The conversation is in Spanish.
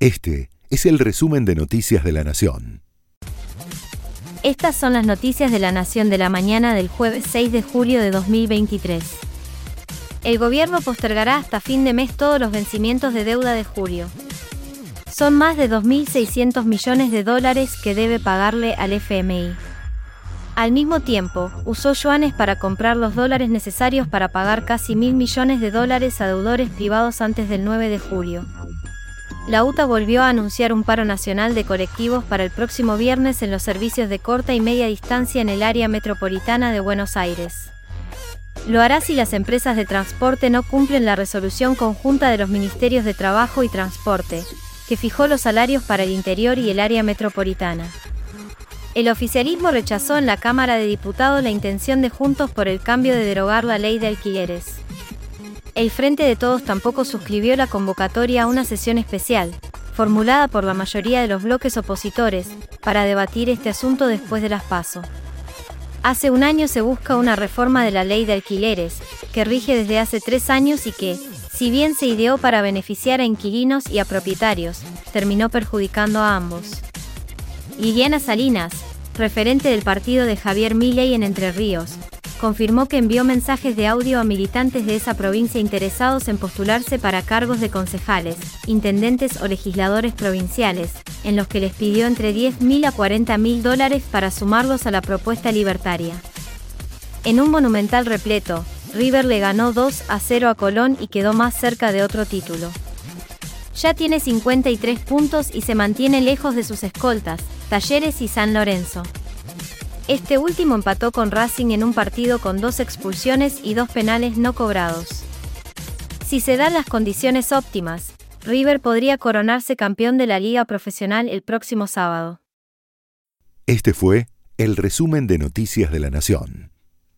Este es el resumen de Noticias de la Nación. Estas son las noticias de la Nación de la mañana del jueves 6 de julio de 2023. El gobierno postergará hasta fin de mes todos los vencimientos de deuda de julio. Son más de 2.600 millones de dólares que debe pagarle al FMI. Al mismo tiempo, usó yuanes para comprar los dólares necesarios para pagar casi mil millones de dólares a deudores privados antes del 9 de julio. La UTA volvió a anunciar un paro nacional de colectivos para el próximo viernes en los servicios de corta y media distancia en el área metropolitana de Buenos Aires. Lo hará si las empresas de transporte no cumplen la resolución conjunta de los Ministerios de Trabajo y Transporte, que fijó los salarios para el interior y el área metropolitana. El oficialismo rechazó en la Cámara de Diputados la intención de Juntos por el cambio de derogar la ley de alquileres. El Frente de Todos tampoco suscribió la convocatoria a una sesión especial, formulada por la mayoría de los bloques opositores, para debatir este asunto después de las PASO. Hace un año se busca una reforma de la ley de alquileres, que rige desde hace tres años y que, si bien se ideó para beneficiar a inquilinos y a propietarios, terminó perjudicando a ambos. Liliana Salinas, referente del partido de Javier Milei en Entre Ríos, confirmó que envió mensajes de audio a militantes de esa provincia interesados en postularse para cargos de concejales, intendentes o legisladores provinciales, en los que les pidió entre 10.000 a 40.000 dólares para sumarlos a la propuesta libertaria. En un monumental repleto, River le ganó 2 a 0 a Colón y quedó más cerca de otro título. Ya tiene 53 puntos y se mantiene lejos de sus escoltas, Talleres y San Lorenzo. Este último empató con Racing en un partido con dos expulsiones y dos penales no cobrados. Si se dan las condiciones óptimas, River podría coronarse campeón de la liga profesional el próximo sábado. Este fue el resumen de Noticias de la Nación.